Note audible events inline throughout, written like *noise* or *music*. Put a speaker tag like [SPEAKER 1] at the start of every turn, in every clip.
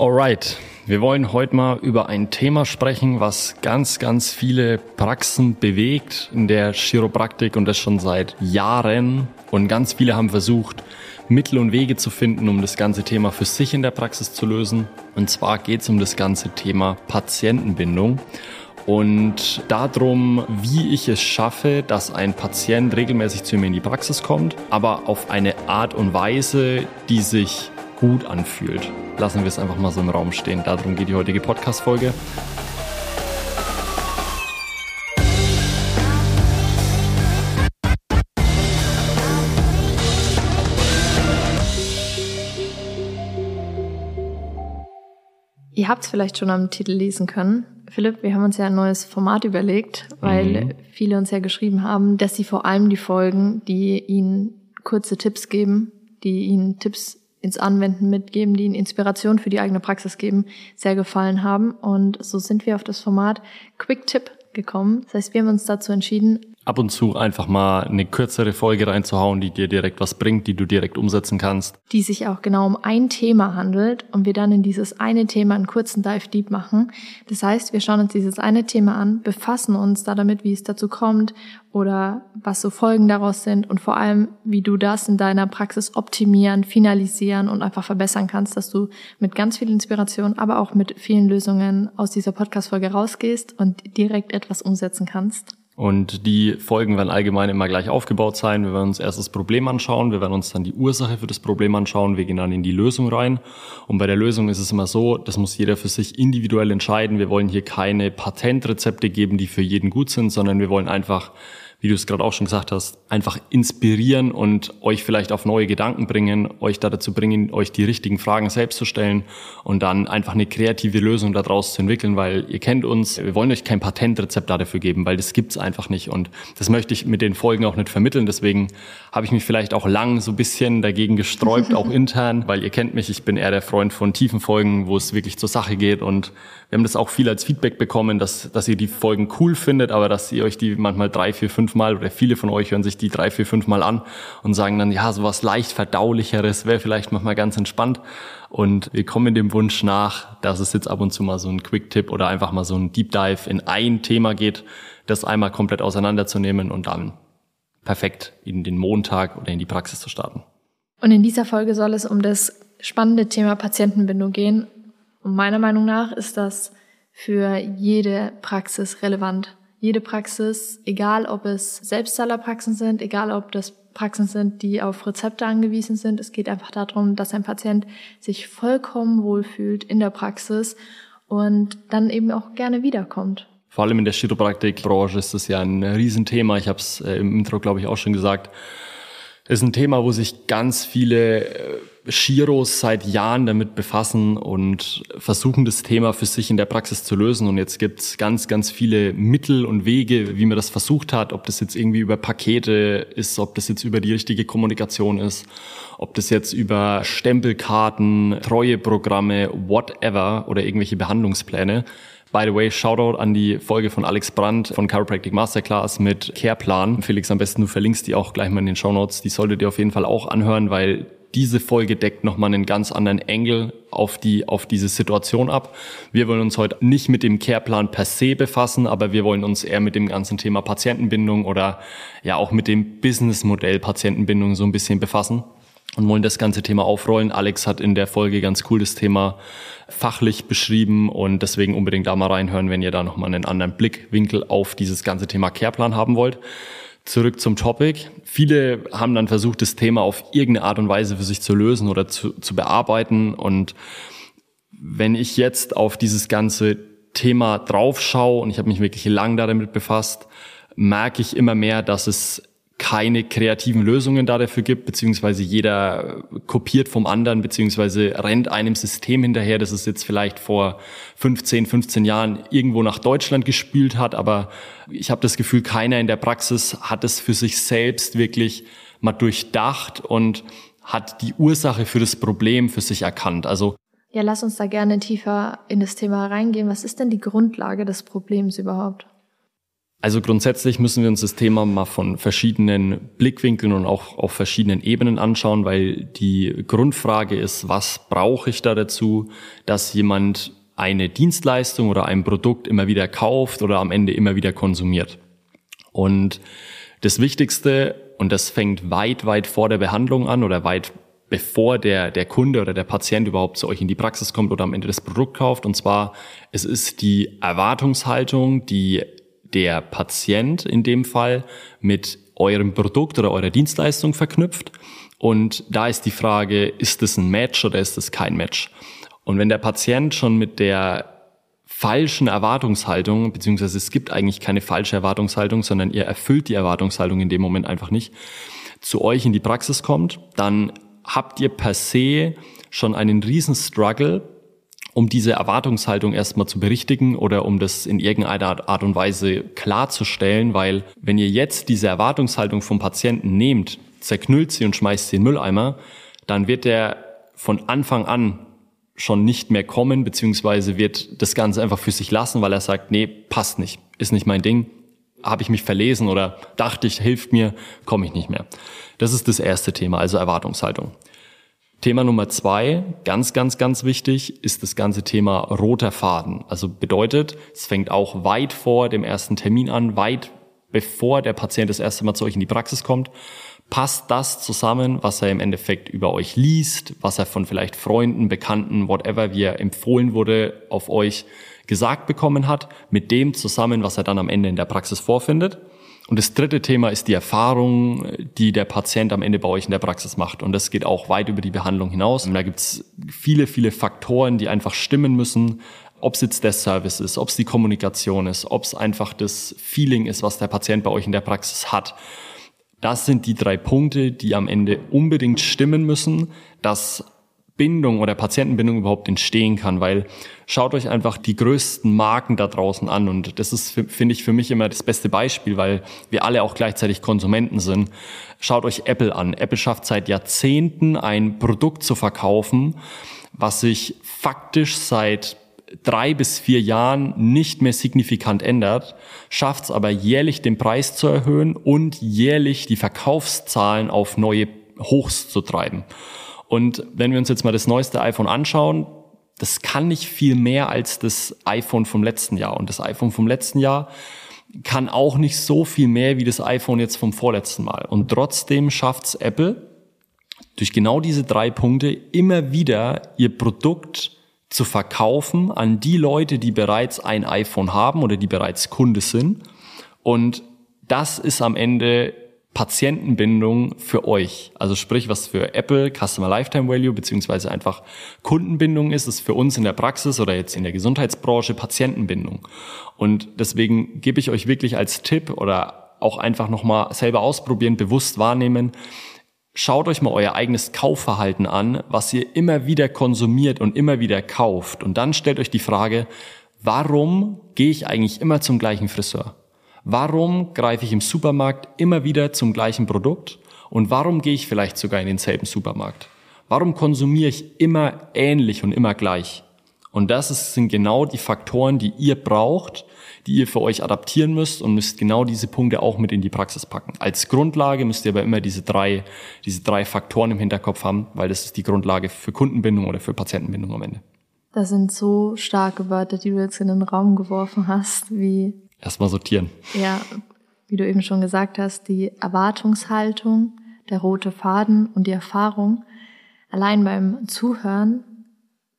[SPEAKER 1] Alright, wir wollen heute mal über ein Thema sprechen, was ganz, ganz viele Praxen bewegt in der Chiropraktik und das schon seit Jahren. Und ganz viele haben versucht, Mittel und Wege zu finden, um das ganze Thema für sich in der Praxis zu lösen. Und zwar geht es um das ganze Thema Patientenbindung und darum, wie ich es schaffe, dass ein Patient regelmäßig zu mir in die Praxis kommt, aber auf eine Art und Weise, die sich gut anfühlt. Lassen wir es einfach mal so im Raum stehen. Darum geht die heutige Podcast-Folge.
[SPEAKER 2] Ihr habt es vielleicht schon am Titel lesen können. Philipp, wir haben uns ja ein neues Format überlegt, weil mhm. viele uns ja geschrieben haben, dass sie vor allem die Folgen, die ihnen kurze Tipps geben, die ihnen Tipps ins Anwenden mitgeben, die ihnen Inspiration für die eigene Praxis geben, sehr gefallen haben. Und so sind wir auf das Format Quick Tip gekommen. Das heißt, wir haben uns dazu entschieden,
[SPEAKER 1] ab und zu einfach mal eine kürzere Folge reinzuhauen, die dir direkt was bringt, die du direkt umsetzen kannst.
[SPEAKER 2] Die sich auch genau um ein Thema handelt und wir dann in dieses eine Thema einen kurzen Dive Deep machen. Das heißt, wir schauen uns dieses eine Thema an, befassen uns da damit, wie es dazu kommt oder was so Folgen daraus sind und vor allem, wie du das in deiner Praxis optimieren, finalisieren und einfach verbessern kannst, dass du mit ganz viel Inspiration, aber auch mit vielen Lösungen aus dieser Podcast-Folge rausgehst und direkt etwas umsetzen kannst.
[SPEAKER 1] Und die Folgen werden allgemein immer gleich aufgebaut sein. Wir werden uns erst das Problem anschauen, wir werden uns dann die Ursache für das Problem anschauen, wir gehen dann in die Lösung rein. Und bei der Lösung ist es immer so, das muss jeder für sich individuell entscheiden. Wir wollen hier keine Patentrezepte geben, die für jeden gut sind, sondern wir wollen einfach wie du es gerade auch schon gesagt hast, einfach inspirieren und euch vielleicht auf neue Gedanken bringen, euch da dazu bringen, euch die richtigen Fragen selbst zu stellen und dann einfach eine kreative Lösung daraus zu entwickeln, weil ihr kennt uns, wir wollen euch kein Patentrezept dafür geben, weil das gibt's einfach nicht und das möchte ich mit den Folgen auch nicht vermitteln. Deswegen habe ich mich vielleicht auch lang so ein bisschen dagegen gesträubt, auch *laughs* intern, weil ihr kennt mich, ich bin eher der Freund von tiefen Folgen, wo es wirklich zur Sache geht und wir haben das auch viel als Feedback bekommen, dass, dass ihr die Folgen cool findet, aber dass ihr euch die manchmal drei, vier, fünf Mal oder viele von euch hören sich die drei, vier, fünf Mal an und sagen dann, ja, sowas leicht verdaulicheres wäre vielleicht manchmal ganz entspannt. Und wir kommen dem Wunsch nach, dass es jetzt ab und zu mal so ein Quick-Tipp oder einfach mal so ein Deep Dive in ein Thema geht, das einmal komplett auseinanderzunehmen und dann perfekt in den Montag oder in die Praxis zu starten.
[SPEAKER 2] Und in dieser Folge soll es um das spannende Thema Patientenbindung gehen und meiner Meinung nach ist das für jede Praxis relevant. Jede Praxis, egal ob es Selbstzahlerpraxen sind, egal ob das Praxen sind, die auf Rezepte angewiesen sind. Es geht einfach darum, dass ein Patient sich vollkommen wohlfühlt in der Praxis und dann eben auch gerne wiederkommt.
[SPEAKER 1] Vor allem in der Chiropraktikbranche ist das ja ein Riesenthema. Ich habe es äh, im Intro, glaube ich, auch schon gesagt. Es ist ein Thema, wo sich ganz viele Chiros seit Jahren damit befassen und versuchen, das Thema für sich in der Praxis zu lösen. Und jetzt gibt's ganz, ganz viele Mittel und Wege, wie man das versucht hat, ob das jetzt irgendwie über Pakete ist, ob das jetzt über die richtige Kommunikation ist, ob das jetzt über Stempelkarten, Treueprogramme, whatever oder irgendwelche Behandlungspläne. By the way, Shoutout an die Folge von Alex Brandt von Chiropractic Masterclass mit Careplan. Felix, am besten du verlinkst die auch gleich mal in den Show Notes. Die solltet ihr auf jeden Fall auch anhören, weil diese Folge deckt nochmal einen ganz anderen Engel auf die, auf diese Situation ab. Wir wollen uns heute nicht mit dem Careplan per se befassen, aber wir wollen uns eher mit dem ganzen Thema Patientenbindung oder ja auch mit dem Businessmodell Patientenbindung so ein bisschen befassen und wollen das ganze Thema aufrollen. Alex hat in der Folge ganz cool das Thema fachlich beschrieben und deswegen unbedingt da mal reinhören, wenn ihr da nochmal einen anderen Blickwinkel auf dieses ganze Thema Careplan haben wollt zurück zum Topic. Viele haben dann versucht, das Thema auf irgendeine Art und Weise für sich zu lösen oder zu, zu bearbeiten. Und wenn ich jetzt auf dieses ganze Thema draufschaue und ich habe mich wirklich lang damit befasst, merke ich immer mehr, dass es keine kreativen Lösungen da dafür gibt, beziehungsweise jeder kopiert vom anderen, beziehungsweise rennt einem System hinterher, das es jetzt vielleicht vor 15, 15 Jahren irgendwo nach Deutschland gespült hat, aber ich habe das Gefühl, keiner in der Praxis hat es für sich selbst wirklich mal durchdacht und hat die Ursache für das Problem für sich erkannt. Also
[SPEAKER 2] ja, lass uns da gerne tiefer in das Thema reingehen. Was ist denn die Grundlage des Problems überhaupt?
[SPEAKER 1] Also grundsätzlich müssen wir uns das Thema mal von verschiedenen Blickwinkeln und auch auf verschiedenen Ebenen anschauen, weil die Grundfrage ist, was brauche ich da dazu, dass jemand eine Dienstleistung oder ein Produkt immer wieder kauft oder am Ende immer wieder konsumiert. Und das Wichtigste, und das fängt weit, weit vor der Behandlung an oder weit bevor der, der Kunde oder der Patient überhaupt zu euch in die Praxis kommt oder am Ende das Produkt kauft. Und zwar, es ist die Erwartungshaltung, die der Patient in dem Fall mit eurem Produkt oder eurer Dienstleistung verknüpft. Und da ist die Frage, ist es ein Match oder ist es kein Match? Und wenn der Patient schon mit der falschen Erwartungshaltung, beziehungsweise es gibt eigentlich keine falsche Erwartungshaltung, sondern ihr erfüllt die Erwartungshaltung in dem Moment einfach nicht, zu euch in die Praxis kommt, dann habt ihr per se schon einen riesen Struggle, um diese Erwartungshaltung erstmal zu berichtigen oder um das in irgendeiner Art und Weise klarzustellen, weil wenn ihr jetzt diese Erwartungshaltung vom Patienten nehmt, zerknüllt sie und schmeißt sie in den Mülleimer, dann wird er von Anfang an schon nicht mehr kommen, beziehungsweise wird das Ganze einfach für sich lassen, weil er sagt, nee, passt nicht, ist nicht mein Ding, habe ich mich verlesen oder dachte ich, hilft mir, komme ich nicht mehr. Das ist das erste Thema, also Erwartungshaltung. Thema Nummer zwei, ganz, ganz, ganz wichtig, ist das ganze Thema roter Faden. Also bedeutet, es fängt auch weit vor dem ersten Termin an, weit bevor der Patient das erste Mal zu euch in die Praxis kommt. Passt das zusammen, was er im Endeffekt über euch liest, was er von vielleicht Freunden, Bekannten, whatever, wie er empfohlen wurde, auf euch gesagt bekommen hat, mit dem zusammen, was er dann am Ende in der Praxis vorfindet? Und das dritte Thema ist die Erfahrung, die der Patient am Ende bei euch in der Praxis macht. Und das geht auch weit über die Behandlung hinaus. Und da gibt es viele, viele Faktoren, die einfach stimmen müssen. Ob es jetzt der Service ist, ob es die Kommunikation ist, ob es einfach das Feeling ist, was der Patient bei euch in der Praxis hat. Das sind die drei Punkte, die am Ende unbedingt stimmen müssen, dass Bindung oder Patientenbindung überhaupt entstehen kann, weil schaut euch einfach die größten Marken da draußen an und das ist, finde ich, für mich immer das beste Beispiel, weil wir alle auch gleichzeitig Konsumenten sind. Schaut euch Apple an. Apple schafft seit Jahrzehnten ein Produkt zu verkaufen, was sich faktisch seit drei bis vier Jahren nicht mehr signifikant ändert, schafft es aber jährlich den Preis zu erhöhen und jährlich die Verkaufszahlen auf neue Hochs zu treiben. Und wenn wir uns jetzt mal das neueste iPhone anschauen, das kann nicht viel mehr als das iPhone vom letzten Jahr. Und das iPhone vom letzten Jahr kann auch nicht so viel mehr wie das iPhone jetzt vom vorletzten Mal. Und trotzdem schafft es Apple durch genau diese drei Punkte immer wieder ihr Produkt zu verkaufen an die Leute, die bereits ein iPhone haben oder die bereits Kunde sind. Und das ist am Ende Patientenbindung für euch. Also sprich, was für Apple Customer Lifetime Value beziehungsweise einfach Kundenbindung ist, ist für uns in der Praxis oder jetzt in der Gesundheitsbranche Patientenbindung. Und deswegen gebe ich euch wirklich als Tipp oder auch einfach nochmal selber ausprobieren, bewusst wahrnehmen, schaut euch mal euer eigenes Kaufverhalten an, was ihr immer wieder konsumiert und immer wieder kauft. Und dann stellt euch die Frage, warum gehe ich eigentlich immer zum gleichen Friseur? Warum greife ich im Supermarkt immer wieder zum gleichen Produkt? Und warum gehe ich vielleicht sogar in denselben Supermarkt? Warum konsumiere ich immer ähnlich und immer gleich? Und das ist, sind genau die Faktoren, die ihr braucht, die ihr für euch adaptieren müsst und müsst genau diese Punkte auch mit in die Praxis packen. Als Grundlage müsst ihr aber immer diese drei, diese drei Faktoren im Hinterkopf haben, weil das ist die Grundlage für Kundenbindung oder für Patientenbindung am Ende.
[SPEAKER 2] Das sind so starke Wörter, die du jetzt in den Raum geworfen hast, wie
[SPEAKER 1] Erstmal sortieren.
[SPEAKER 2] Ja, wie du eben schon gesagt hast, die Erwartungshaltung, der rote Faden und die Erfahrung. Allein beim Zuhören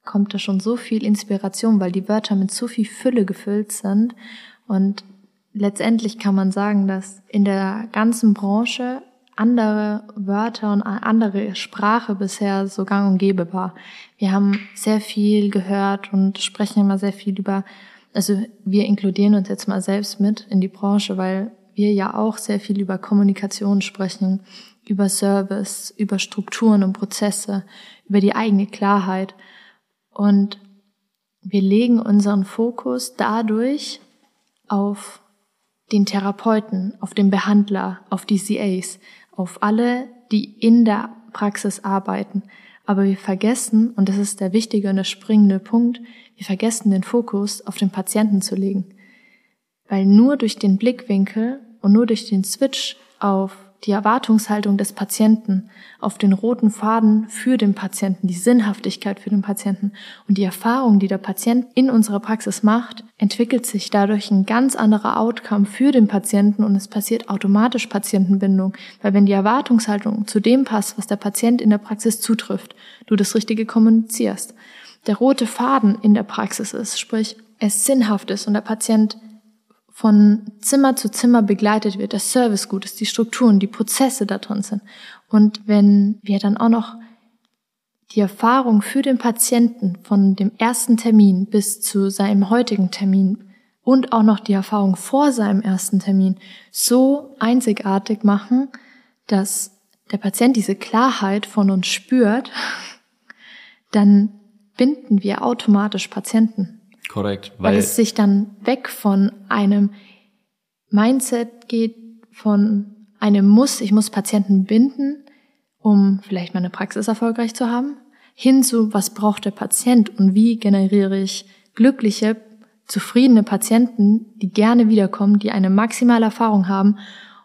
[SPEAKER 2] kommt da schon so viel Inspiration, weil die Wörter mit so viel Fülle gefüllt sind. Und letztendlich kann man sagen, dass in der ganzen Branche andere Wörter und andere Sprache bisher so gang und gäbe war. Wir haben sehr viel gehört und sprechen immer sehr viel über also wir inkludieren uns jetzt mal selbst mit in die Branche, weil wir ja auch sehr viel über Kommunikation sprechen, über Service, über Strukturen und Prozesse, über die eigene Klarheit. Und wir legen unseren Fokus dadurch auf den Therapeuten, auf den Behandler, auf die CAs, auf alle, die in der Praxis arbeiten. Aber wir vergessen, und das ist der wichtige und der springende Punkt, wir vergessen den Fokus auf den Patienten zu legen. Weil nur durch den Blickwinkel und nur durch den Switch auf die Erwartungshaltung des Patienten, auf den roten Faden für den Patienten, die Sinnhaftigkeit für den Patienten und die Erfahrung, die der Patient in unserer Praxis macht, entwickelt sich dadurch ein ganz anderer Outcome für den Patienten und es passiert automatisch Patientenbindung, weil wenn die Erwartungshaltung zu dem passt, was der Patient in der Praxis zutrifft, du das Richtige kommunizierst, der rote Faden in der Praxis ist, sprich es sinnhaft ist und der Patient von Zimmer zu Zimmer begleitet wird, der Service gut ist, die Strukturen, die Prozesse da drin sind. Und wenn wir dann auch noch die Erfahrung für den Patienten von dem ersten Termin bis zu seinem heutigen Termin und auch noch die Erfahrung vor seinem ersten Termin so einzigartig machen, dass der Patient diese Klarheit von uns spürt, *laughs* dann binden wir automatisch Patienten.
[SPEAKER 1] Korrekt.
[SPEAKER 2] Weil, weil es sich dann weg von einem Mindset geht, von einem Muss, ich muss Patienten binden, um vielleicht meine Praxis erfolgreich zu haben, hin zu, was braucht der Patient und wie generiere ich glückliche, zufriedene Patienten, die gerne wiederkommen, die eine maximale Erfahrung haben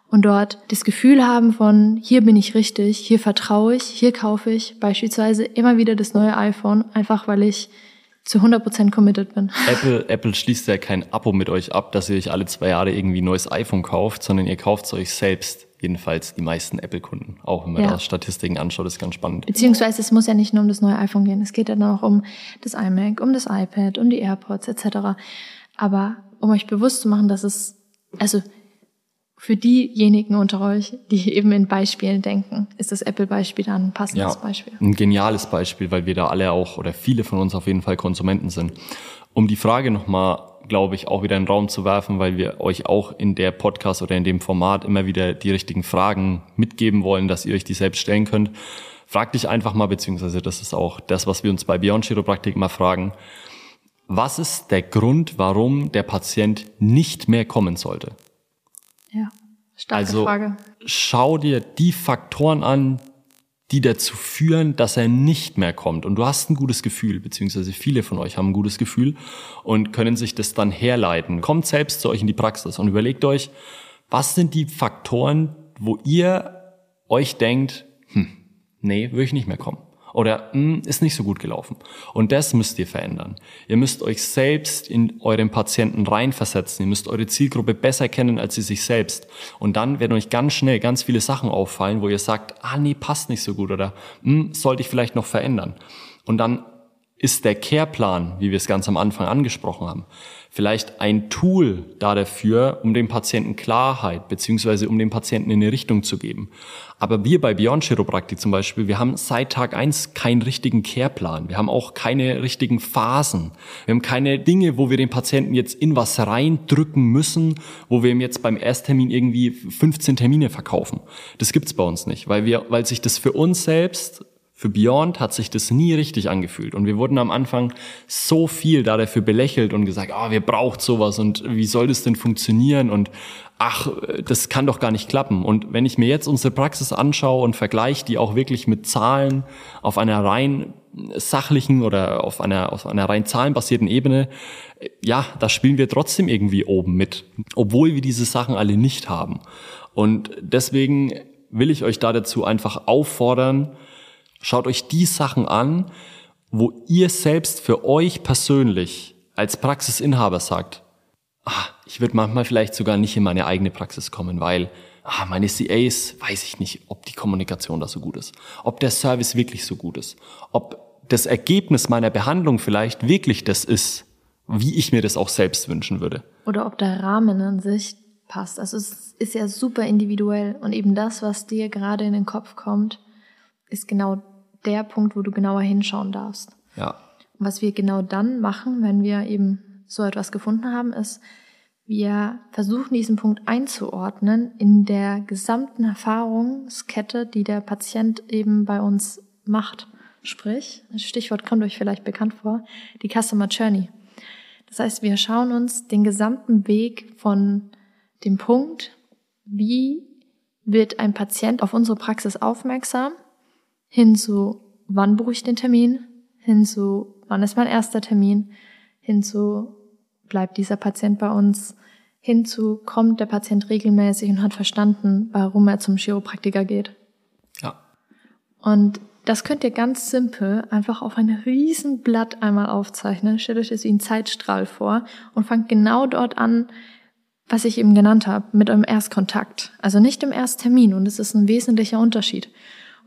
[SPEAKER 2] und dort das Gefühl haben von, hier bin ich richtig, hier vertraue ich, hier kaufe ich beispielsweise immer wieder das neue iPhone, einfach weil ich zu 100% committed bin.
[SPEAKER 1] Apple, Apple schließt ja kein Abo mit euch ab, dass ihr euch alle zwei Jahre irgendwie ein neues iPhone kauft, sondern ihr kauft es euch selbst. Jedenfalls die meisten Apple-Kunden. Auch wenn man ja. da Statistiken anschaut, ist ganz spannend.
[SPEAKER 2] Beziehungsweise es muss ja nicht nur um das neue iPhone gehen. Es geht ja dann auch um das iMac, um das iPad, um die AirPods etc. Aber um euch bewusst zu machen, dass es, also für diejenigen unter euch, die eben in Beispielen denken, ist das Apple-Beispiel dann ein passendes ja, Beispiel.
[SPEAKER 1] Ein geniales Beispiel, weil wir da alle auch oder viele von uns auf jeden Fall Konsumenten sind. Um die Frage nochmal, glaube ich, auch wieder in den Raum zu werfen, weil wir euch auch in der Podcast oder in dem Format immer wieder die richtigen Fragen mitgeben wollen, dass ihr euch die selbst stellen könnt. Frag dich einfach mal, beziehungsweise das ist auch das, was wir uns bei Beyond Chiropraktik mal fragen. Was ist der Grund, warum der Patient nicht mehr kommen sollte?
[SPEAKER 2] Ja, starke
[SPEAKER 1] also,
[SPEAKER 2] Frage.
[SPEAKER 1] Schau dir die Faktoren an, die dazu führen, dass er nicht mehr kommt. Und du hast ein gutes Gefühl, beziehungsweise viele von euch haben ein gutes Gefühl und können sich das dann herleiten. Kommt selbst zu euch in die Praxis und überlegt euch, was sind die Faktoren, wo ihr euch denkt, hm, nee, würde ich nicht mehr kommen oder hm, ist nicht so gut gelaufen. Und das müsst ihr verändern. Ihr müsst euch selbst in euren Patienten reinversetzen. Ihr müsst eure Zielgruppe besser kennen als sie sich selbst. Und dann werden euch ganz schnell ganz viele Sachen auffallen, wo ihr sagt, ah nee, passt nicht so gut oder hm, sollte ich vielleicht noch verändern. Und dann ist der Careplan, wie wir es ganz am Anfang angesprochen haben, vielleicht ein Tool da dafür, um dem Patienten Klarheit beziehungsweise um dem Patienten in eine Richtung zu geben. Aber wir bei Beyond Chiropraktik zum Beispiel, wir haben seit Tag eins keinen richtigen Careplan. Wir haben auch keine richtigen Phasen. Wir haben keine Dinge, wo wir den Patienten jetzt in was reindrücken müssen, wo wir ihm jetzt beim Ersttermin irgendwie 15 Termine verkaufen. Das gibt's bei uns nicht, weil wir, weil sich das für uns selbst für Beyond hat sich das nie richtig angefühlt. Und wir wurden am Anfang so viel da dafür belächelt und gesagt, ah, oh, wir braucht sowas und wie soll das denn funktionieren? Und ach, das kann doch gar nicht klappen. Und wenn ich mir jetzt unsere Praxis anschaue und vergleiche die auch wirklich mit Zahlen auf einer rein sachlichen oder auf einer, auf einer rein zahlenbasierten Ebene, ja, da spielen wir trotzdem irgendwie oben mit, obwohl wir diese Sachen alle nicht haben. Und deswegen will ich euch da dazu einfach auffordern, Schaut euch die Sachen an, wo ihr selbst für euch persönlich als Praxisinhaber sagt, ah, ich würde manchmal vielleicht sogar nicht in meine eigene Praxis kommen, weil ah, meine CAs, weiß ich nicht, ob die Kommunikation da so gut ist, ob der Service wirklich so gut ist, ob das Ergebnis meiner Behandlung vielleicht wirklich das ist, wie ich mir das auch selbst wünschen würde.
[SPEAKER 2] Oder ob der Rahmen an sich passt. Also es ist ja super individuell und eben das, was dir gerade in den Kopf kommt, ist genau der Punkt, wo du genauer hinschauen darfst.
[SPEAKER 1] Ja.
[SPEAKER 2] Was wir genau dann machen, wenn wir eben so etwas gefunden haben, ist, wir versuchen diesen Punkt einzuordnen in der gesamten Erfahrungskette, die der Patient eben bei uns macht. Sprich, das Stichwort kommt euch vielleicht bekannt vor, die Customer Journey. Das heißt, wir schauen uns den gesamten Weg von dem Punkt, wie wird ein Patient auf unsere Praxis aufmerksam, hin zu, wann buche ich den Termin, hin zu, wann ist mein erster Termin, hin zu, bleibt dieser Patient bei uns, hinzu kommt der Patient regelmäßig und hat verstanden, warum er zum Chiropraktiker geht.
[SPEAKER 1] Ja.
[SPEAKER 2] Und das könnt ihr ganz simpel einfach auf ein riesen Blatt einmal aufzeichnen. Stellt euch das wie ein Zeitstrahl vor und fangt genau dort an, was ich eben genannt habe, mit eurem Erstkontakt. Also nicht im Ersttermin und es ist ein wesentlicher Unterschied.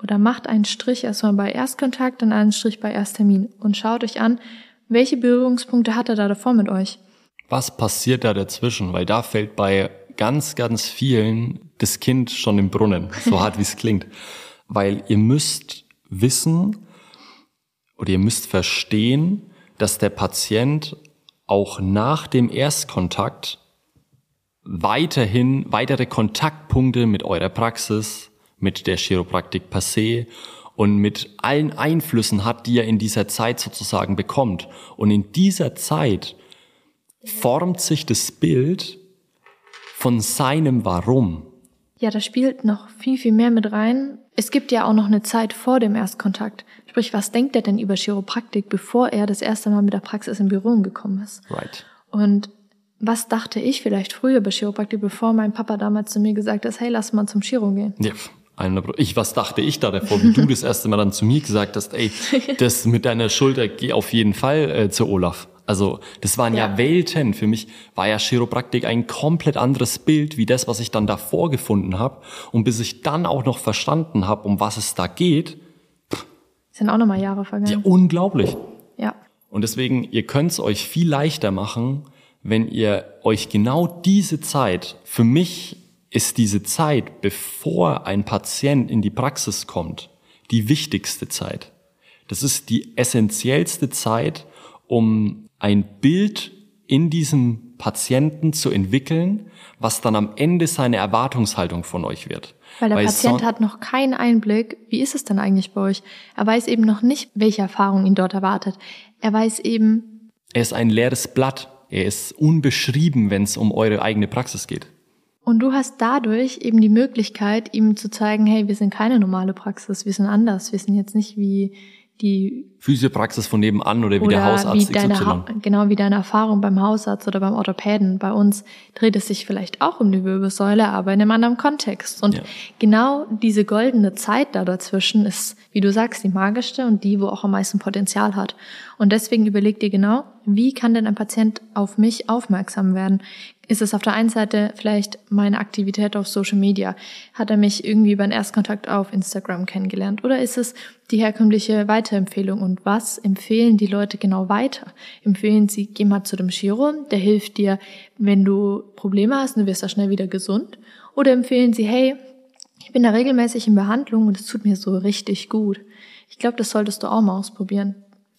[SPEAKER 2] Oder macht einen Strich erstmal bei Erstkontakt und einen Strich bei Ersttermin und schaut euch an, welche Berührungspunkte hat er da davor mit euch?
[SPEAKER 1] Was passiert da dazwischen? Weil da fällt bei ganz, ganz vielen das Kind schon im Brunnen, so hart wie es klingt. Weil ihr müsst wissen oder ihr müsst verstehen, dass der Patient auch nach dem Erstkontakt weiterhin weitere Kontaktpunkte mit eurer Praxis, mit der Chiropraktik se und mit allen Einflüssen hat, die er in dieser Zeit sozusagen bekommt. Und in dieser Zeit formt sich das Bild von seinem Warum.
[SPEAKER 2] Ja, da spielt noch viel, viel mehr mit rein. Es gibt ja auch noch eine Zeit vor dem Erstkontakt. Sprich, was denkt er denn über Chiropraktik, bevor er das erste Mal mit der Praxis in Berührung gekommen ist?
[SPEAKER 1] Right.
[SPEAKER 2] Und was dachte ich vielleicht früher über Chiropraktik, bevor mein Papa damals zu mir gesagt hat, hey, lass mal zum Chiro gehen?
[SPEAKER 1] Ja, ich, was dachte ich da davor, wie du *laughs* das erste Mal dann zu mir gesagt hast, ey, *laughs* das mit deiner Schulter, geh auf jeden Fall äh, zu Olaf. Also das waren ja. ja. Welten. Für mich war ja Chiropraktik ein komplett anderes Bild wie das, was ich dann davor gefunden habe. Und bis ich dann auch noch verstanden habe, um was es da geht.
[SPEAKER 2] Sind auch nochmal Jahre vergangen.
[SPEAKER 1] Ja, unglaublich.
[SPEAKER 2] Ja.
[SPEAKER 1] Und deswegen, ihr könnt es euch viel leichter machen, wenn ihr euch genau diese Zeit, für mich ist diese Zeit, bevor ein Patient in die Praxis kommt, die wichtigste Zeit. Das ist die essentiellste Zeit, um ein Bild in diesem Patienten zu entwickeln, was dann am Ende seine Erwartungshaltung von euch wird.
[SPEAKER 2] Weil der Weil Patient hat noch keinen Einblick, wie ist es denn eigentlich bei euch? Er weiß eben noch nicht, welche Erfahrung ihn dort erwartet. Er weiß eben.
[SPEAKER 1] Er ist ein leeres Blatt. Er ist unbeschrieben, wenn es um eure eigene Praxis geht.
[SPEAKER 2] Und du hast dadurch eben die Möglichkeit, ihm zu zeigen, hey, wir sind keine normale Praxis, wir sind anders, wir sind jetzt nicht wie die
[SPEAKER 1] Physiopraxis von nebenan oder wie oder der Hausarzt
[SPEAKER 2] wie deine XY. genau wie deine Erfahrung beim Hausarzt oder beim Orthopäden. Bei uns dreht es sich vielleicht auch um die Wirbelsäule, aber in einem anderen Kontext. Und ja. genau diese goldene Zeit da dazwischen ist, wie du sagst, die magischste und die, wo auch am meisten Potenzial hat. Und deswegen überleg dir genau, wie kann denn ein Patient auf mich aufmerksam werden? Ist es auf der einen Seite vielleicht meine Aktivität auf Social Media? Hat er mich irgendwie einen Erstkontakt auf Instagram kennengelernt? Oder ist es die herkömmliche Weiterempfehlung? Und was empfehlen die Leute genau weiter? Empfehlen sie, geh mal zu dem Chiro, der hilft dir, wenn du Probleme hast und du wirst da schnell wieder gesund? Oder empfehlen sie, hey, ich bin da regelmäßig in Behandlung und es tut mir so richtig gut. Ich glaube, das solltest du auch mal ausprobieren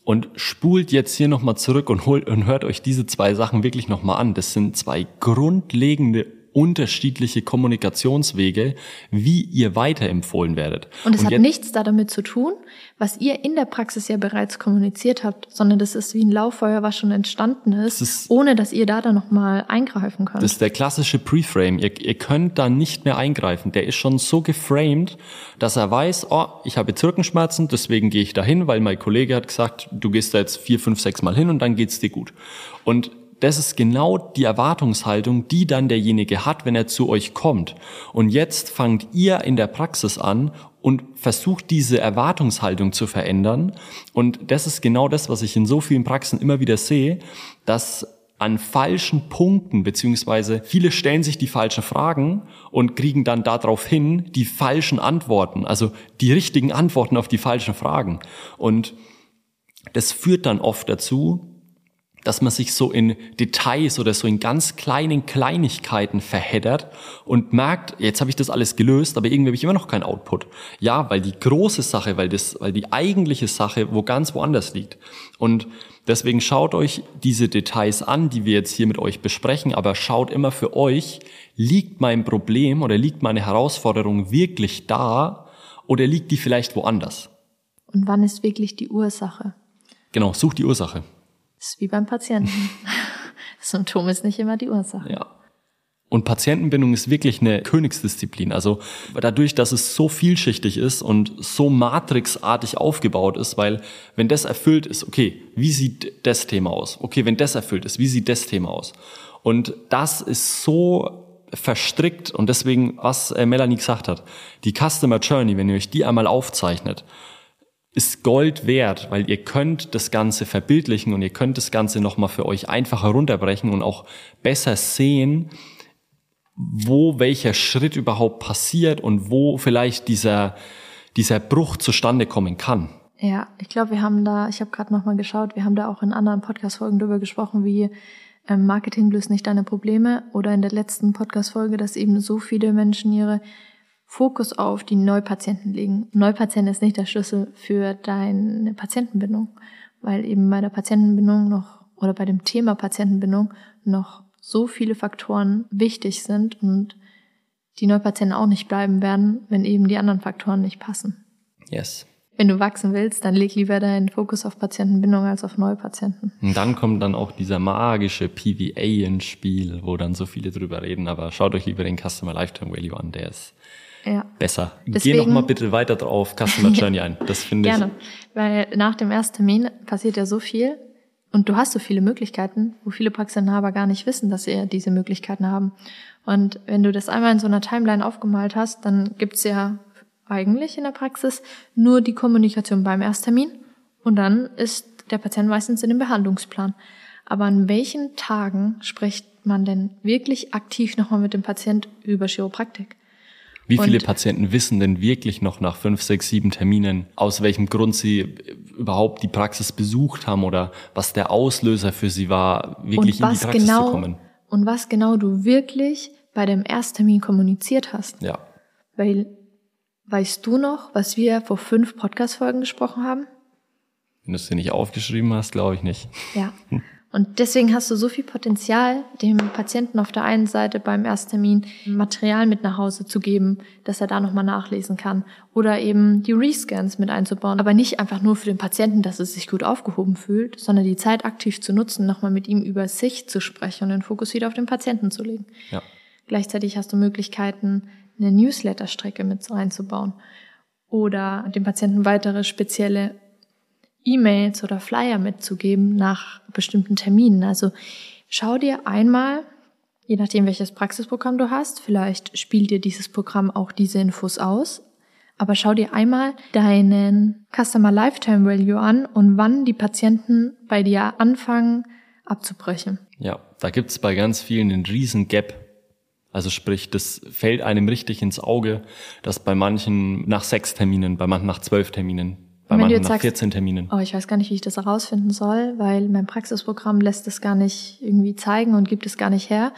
[SPEAKER 1] und spult jetzt hier nochmal zurück und, holt, und hört euch diese zwei Sachen wirklich nochmal an. Das sind zwei grundlegende unterschiedliche Kommunikationswege, wie ihr weiterempfohlen werdet.
[SPEAKER 2] Und es hat nichts da damit zu tun, was ihr in der Praxis ja bereits kommuniziert habt, sondern das ist wie ein Lauffeuer, was schon entstanden ist, ist ohne dass ihr da dann nochmal eingreifen könnt.
[SPEAKER 1] Das ist der klassische Preframe. Ihr, ihr könnt da nicht mehr eingreifen. Der ist schon so geframed, dass er weiß, oh, ich habe jetzt Rückenschmerzen, deswegen gehe ich da hin, weil mein Kollege hat gesagt, du gehst da jetzt vier, fünf, sechs Mal hin und dann geht's dir gut. Und das ist genau die Erwartungshaltung, die dann derjenige hat, wenn er zu euch kommt. Und jetzt fangt ihr in der Praxis an und versucht diese Erwartungshaltung zu verändern. Und das ist genau das, was ich in so vielen Praxen immer wieder sehe, dass an falschen Punkten, beziehungsweise viele stellen sich die falschen Fragen und kriegen dann darauf hin die falschen Antworten, also die richtigen Antworten auf die falschen Fragen. Und das führt dann oft dazu, dass man sich so in Details oder so in ganz kleinen Kleinigkeiten verheddert und merkt, jetzt habe ich das alles gelöst, aber irgendwie habe ich immer noch keinen Output. Ja, weil die große Sache, weil das, weil die eigentliche Sache wo ganz woanders liegt. Und deswegen schaut euch diese Details an, die wir jetzt hier mit euch besprechen, aber schaut immer für euch, liegt mein Problem oder liegt meine Herausforderung wirklich da oder liegt die vielleicht woanders?
[SPEAKER 2] Und wann ist wirklich die Ursache?
[SPEAKER 1] Genau, sucht die Ursache.
[SPEAKER 2] Das ist wie beim Patienten. *laughs* Das Symptom ist nicht immer die Ursache.
[SPEAKER 1] Ja. Und Patientenbindung ist wirklich eine Königsdisziplin. Also dadurch, dass es so vielschichtig ist und so matrixartig aufgebaut ist, weil wenn das erfüllt ist, okay, wie sieht das Thema aus? Okay, wenn das erfüllt ist, wie sieht das Thema aus? Und das ist so verstrickt und deswegen, was äh, Melanie gesagt hat, die Customer Journey, wenn ihr euch die einmal aufzeichnet, ist Gold wert, weil ihr könnt das Ganze verbildlichen und ihr könnt das Ganze nochmal für euch einfacher runterbrechen und auch besser sehen, wo welcher Schritt überhaupt passiert und wo vielleicht dieser, dieser Bruch zustande kommen kann.
[SPEAKER 2] Ja, ich glaube, wir haben da, ich habe gerade nochmal geschaut, wir haben da auch in anderen Podcast-Folgen drüber gesprochen, wie ähm, Marketing löst nicht deine Probleme oder in der letzten Podcast-Folge, dass eben so viele Menschen ihre Fokus auf die Neupatienten legen. Neupatient ist nicht der Schlüssel für deine Patientenbindung, weil eben bei der Patientenbindung noch oder bei dem Thema Patientenbindung noch so viele Faktoren wichtig sind und die Neupatienten auch nicht bleiben werden, wenn eben die anderen Faktoren nicht passen.
[SPEAKER 1] Yes.
[SPEAKER 2] Wenn du wachsen willst, dann leg lieber deinen Fokus auf Patientenbindung als auf Neupatienten.
[SPEAKER 1] Und dann kommt dann auch dieser magische PVA ins Spiel, wo dann so viele drüber reden. Aber schaut euch lieber den Customer Lifetime Value an, der ist ja. besser. Deswegen, Geh noch mal bitte weiter drauf Customer *laughs* Journey ein. Das finde ich. Gerne,
[SPEAKER 2] weil nach dem Ersttermin passiert ja so viel und du hast so viele Möglichkeiten, wo viele Praxisinhaber gar nicht wissen, dass sie diese Möglichkeiten haben. Und wenn du das einmal in so einer Timeline aufgemalt hast, dann gibt's ja eigentlich in der Praxis nur die Kommunikation beim Ersttermin und dann ist der Patient meistens in dem Behandlungsplan. Aber an welchen Tagen spricht man denn wirklich aktiv nochmal mit dem Patient über Chiropraktik?
[SPEAKER 1] Wie viele und Patienten wissen denn wirklich noch nach fünf, sechs, sieben Terminen, aus welchem Grund sie überhaupt die Praxis besucht haben oder was der Auslöser für sie war, wirklich in die Praxis
[SPEAKER 2] genau,
[SPEAKER 1] zu kommen?
[SPEAKER 2] Und was genau du wirklich bei dem Ersttermin kommuniziert hast.
[SPEAKER 1] Ja.
[SPEAKER 2] Weil Weißt du noch, was wir vor fünf Podcast-Folgen gesprochen haben?
[SPEAKER 1] Wenn du es dir nicht aufgeschrieben hast, glaube ich nicht.
[SPEAKER 2] Ja. *laughs* Und deswegen hast du so viel Potenzial, dem Patienten auf der einen Seite beim Ersttermin Material mit nach Hause zu geben, dass er da nochmal nachlesen kann. Oder eben die Rescans mit einzubauen. Aber nicht einfach nur für den Patienten, dass er sich gut aufgehoben fühlt, sondern die Zeit aktiv zu nutzen, nochmal mit ihm über sich zu sprechen und den Fokus wieder auf den Patienten zu legen.
[SPEAKER 1] Ja.
[SPEAKER 2] Gleichzeitig hast du Möglichkeiten, eine Newsletter-Strecke mit reinzubauen oder dem Patienten weitere spezielle E-Mails oder Flyer mitzugeben nach bestimmten Terminen. Also schau dir einmal, je nachdem welches Praxisprogramm du hast, vielleicht spielt dir dieses Programm auch diese Infos aus, aber schau dir einmal deinen Customer Lifetime Value an und wann die Patienten bei dir anfangen abzubrechen.
[SPEAKER 1] Ja, da gibt's bei ganz vielen einen riesen Gap also sprich, das fällt einem richtig ins Auge, dass bei manchen nach sechs Terminen, bei manchen nach zwölf Terminen, bei manchen nach sagst, 14 Terminen.
[SPEAKER 2] Oh, ich weiß gar nicht, wie ich das herausfinden soll, weil mein Praxisprogramm lässt es gar nicht irgendwie zeigen und gibt es gar nicht her.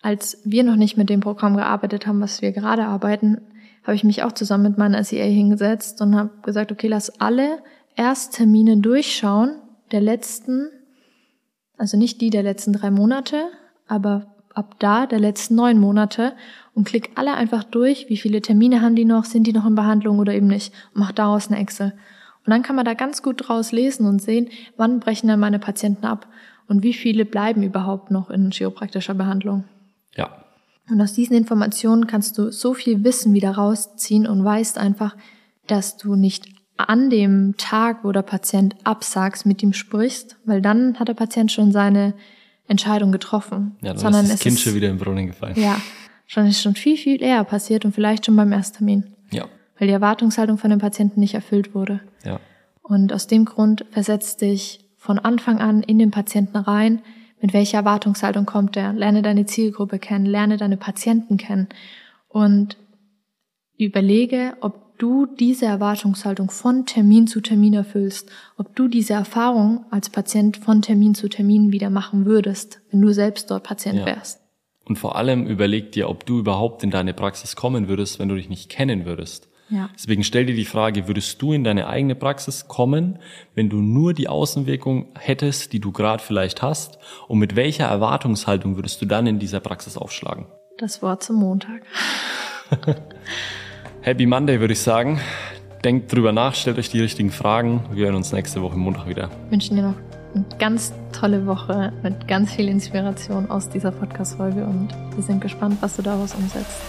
[SPEAKER 2] Als wir noch nicht mit dem Programm gearbeitet haben, was wir gerade arbeiten, habe ich mich auch zusammen mit meiner SEA hingesetzt und habe gesagt, okay, lass alle Ersttermine durchschauen der letzten, also nicht die der letzten drei Monate, aber ab da der letzten neun Monate und klick alle einfach durch, wie viele Termine haben die noch, sind die noch in Behandlung oder eben nicht und mach daraus eine Excel. Und dann kann man da ganz gut draus lesen und sehen, wann brechen dann meine Patienten ab und wie viele bleiben überhaupt noch in chiropraktischer Behandlung.
[SPEAKER 1] Ja.
[SPEAKER 2] Und aus diesen Informationen kannst du so viel Wissen wieder rausziehen und weißt einfach, dass du nicht an dem Tag, wo der Patient absagst, mit ihm sprichst, weil dann hat der Patient schon seine Entscheidung getroffen.
[SPEAKER 1] Ja, dann sondern ist das Kind schon wieder im Brunnen gefallen.
[SPEAKER 2] Ja, schon ist schon viel, viel eher passiert und vielleicht schon beim Ersttermin.
[SPEAKER 1] Ja.
[SPEAKER 2] Weil die Erwartungshaltung von dem Patienten nicht erfüllt wurde.
[SPEAKER 1] Ja.
[SPEAKER 2] Und aus dem Grund versetzt dich von Anfang an in den Patienten rein, mit welcher Erwartungshaltung kommt er. Lerne deine Zielgruppe kennen, lerne deine Patienten kennen und überlege, ob du diese Erwartungshaltung von Termin zu Termin erfüllst, ob du diese Erfahrung als Patient von Termin zu Termin wieder machen würdest, wenn du selbst dort Patient ja. wärst.
[SPEAKER 1] Und vor allem überleg dir, ob du überhaupt in deine Praxis kommen würdest, wenn du dich nicht kennen würdest.
[SPEAKER 2] Ja.
[SPEAKER 1] Deswegen stell dir die Frage, würdest du in deine eigene Praxis kommen, wenn du nur die Außenwirkung hättest, die du gerade vielleicht hast? Und mit welcher Erwartungshaltung würdest du dann in dieser Praxis aufschlagen?
[SPEAKER 2] Das Wort zum Montag. *laughs*
[SPEAKER 1] Happy Monday, würde ich sagen. Denkt drüber nach, stellt euch die richtigen Fragen. Wir hören uns nächste Woche Montag wieder.
[SPEAKER 2] Wünschen dir noch eine ganz tolle Woche mit ganz viel Inspiration aus dieser Podcast-Folge und wir sind gespannt, was du daraus umsetzt.